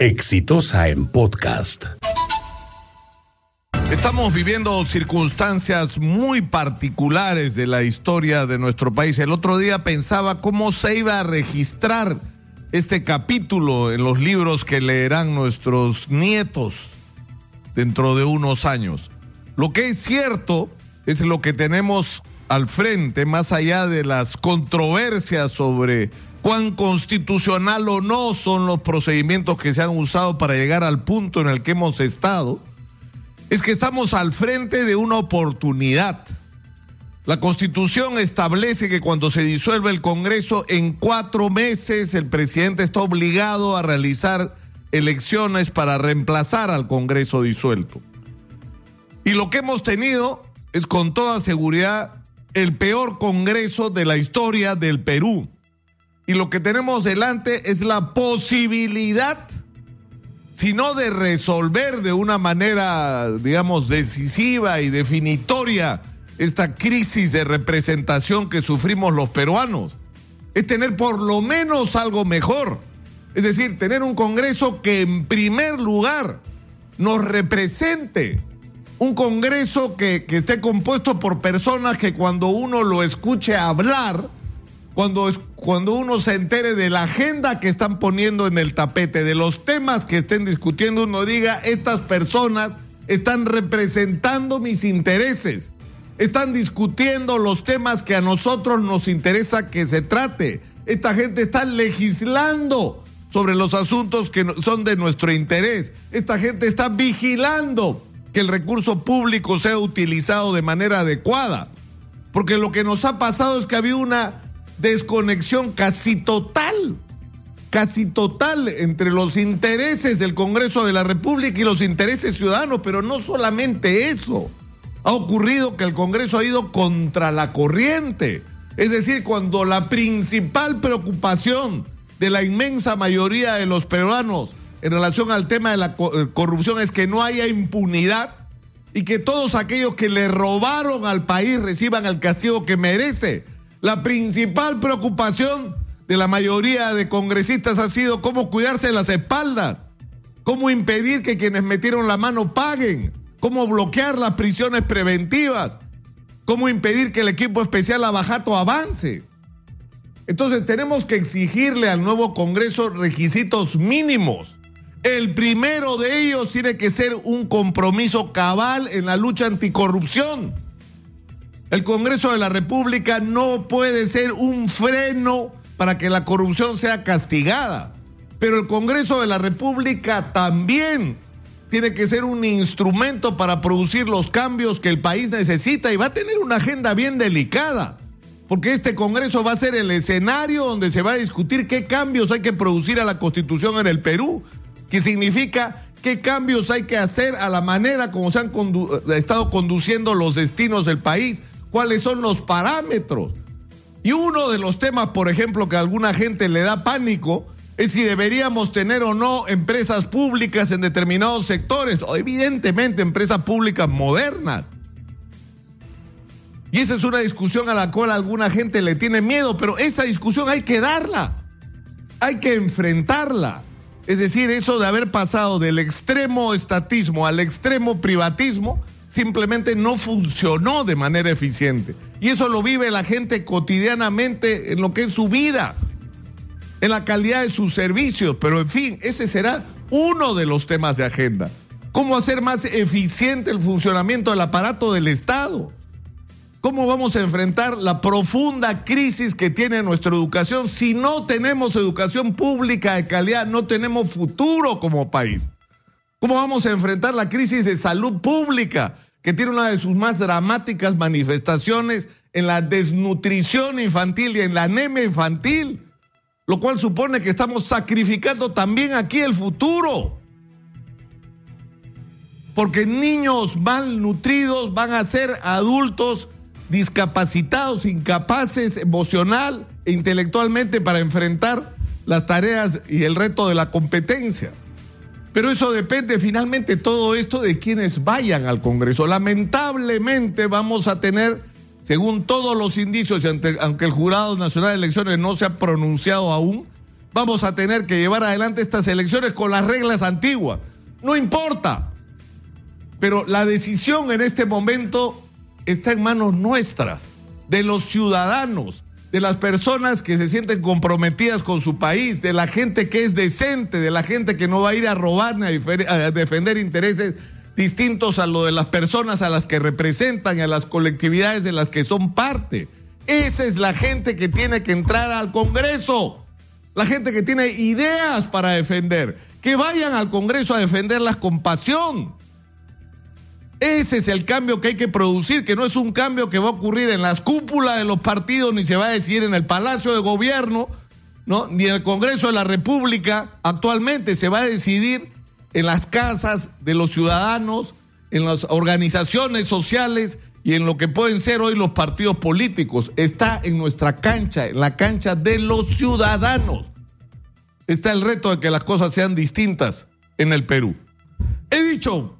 Exitosa en podcast. Estamos viviendo circunstancias muy particulares de la historia de nuestro país. El otro día pensaba cómo se iba a registrar este capítulo en los libros que leerán nuestros nietos dentro de unos años. Lo que es cierto es lo que tenemos al frente, más allá de las controversias sobre cuán constitucional o no son los procedimientos que se han usado para llegar al punto en el que hemos estado, es que estamos al frente de una oportunidad. La constitución establece que cuando se disuelve el Congreso, en cuatro meses el presidente está obligado a realizar elecciones para reemplazar al Congreso disuelto. Y lo que hemos tenido es con toda seguridad el peor Congreso de la historia del Perú y lo que tenemos delante es la posibilidad, si no de resolver de una manera, digamos, decisiva y definitoria esta crisis de representación que sufrimos los peruanos, es tener por lo menos algo mejor. Es decir, tener un Congreso que en primer lugar nos represente. Un Congreso que, esté compuesto por personas que cuando uno lo escuche hablar, cuando, cuando uno se entere de la agenda que están poniendo en el tapete, de los temas que estén discutiendo, uno diga, estas personas están representando mis intereses, están discutiendo los temas que a nosotros nos interesa que se trate. Esta gente está legislando sobre los asuntos que son de nuestro interés. Esta gente está vigilando que el recurso público sea utilizado de manera adecuada. Porque lo que nos ha pasado es que había una desconexión casi total, casi total entre los intereses del Congreso de la República y los intereses ciudadanos, pero no solamente eso. Ha ocurrido que el Congreso ha ido contra la corriente. Es decir, cuando la principal preocupación de la inmensa mayoría de los peruanos en relación al tema de la eh, corrupción es que no haya impunidad y que todos aquellos que le robaron al país reciban el castigo que merece la principal preocupación de la mayoría de congresistas ha sido cómo cuidarse las espaldas, cómo impedir que quienes metieron la mano paguen, cómo bloquear las prisiones preventivas, cómo impedir que el equipo especial Abajato avance. Entonces tenemos que exigirle al nuevo Congreso requisitos mínimos. El primero de ellos tiene que ser un compromiso cabal en la lucha anticorrupción. El Congreso de la República no puede ser un freno para que la corrupción sea castigada, pero el Congreso de la República también tiene que ser un instrumento para producir los cambios que el país necesita y va a tener una agenda bien delicada, porque este Congreso va a ser el escenario donde se va a discutir qué cambios hay que producir a la Constitución en el Perú, que significa qué cambios hay que hacer a la manera como se han estado conduciendo los destinos del país cuáles son los parámetros. Y uno de los temas, por ejemplo, que a alguna gente le da pánico, es si deberíamos tener o no empresas públicas en determinados sectores, o evidentemente empresas públicas modernas. Y esa es una discusión a la cual alguna gente le tiene miedo, pero esa discusión hay que darla, hay que enfrentarla. Es decir, eso de haber pasado del extremo estatismo al extremo privatismo simplemente no funcionó de manera eficiente. Y eso lo vive la gente cotidianamente en lo que es su vida, en la calidad de sus servicios. Pero en fin, ese será uno de los temas de agenda. ¿Cómo hacer más eficiente el funcionamiento del aparato del Estado? ¿Cómo vamos a enfrentar la profunda crisis que tiene nuestra educación? Si no tenemos educación pública de calidad, no tenemos futuro como país. ¿Cómo vamos a enfrentar la crisis de salud pública, que tiene una de sus más dramáticas manifestaciones en la desnutrición infantil y en la anemia infantil? Lo cual supone que estamos sacrificando también aquí el futuro. Porque niños malnutridos van a ser adultos discapacitados, incapaces emocional e intelectualmente para enfrentar las tareas y el reto de la competencia. Pero eso depende finalmente todo esto de quienes vayan al Congreso. Lamentablemente vamos a tener, según todos los indicios, aunque el Jurado Nacional de Elecciones no se ha pronunciado aún, vamos a tener que llevar adelante estas elecciones con las reglas antiguas. No importa. Pero la decisión en este momento está en manos nuestras, de los ciudadanos, de las personas que se sienten comprometidas con su país, de la gente que es decente, de la gente que no va a ir a robar ni a, defender intereses distintos a lo de las personas a las que representan y a las colectividades de las que son parte. Esa es la gente que tiene que entrar al Congreso, la gente que tiene ideas para defender, que vayan al Congreso a defenderlas con pasión. Ese es el cambio que hay que producir, que no es un cambio que va a ocurrir en las cúpulas de los partidos, ni se va a decidir en el Palacio de Gobierno, ¿no? ni en el Congreso de la República. Actualmente se va a decidir en las casas de los ciudadanos, en las organizaciones sociales y en lo que pueden ser hoy los partidos políticos. Está en nuestra cancha, en la cancha de los ciudadanos. Está el reto de que las cosas sean distintas en el Perú. He dicho.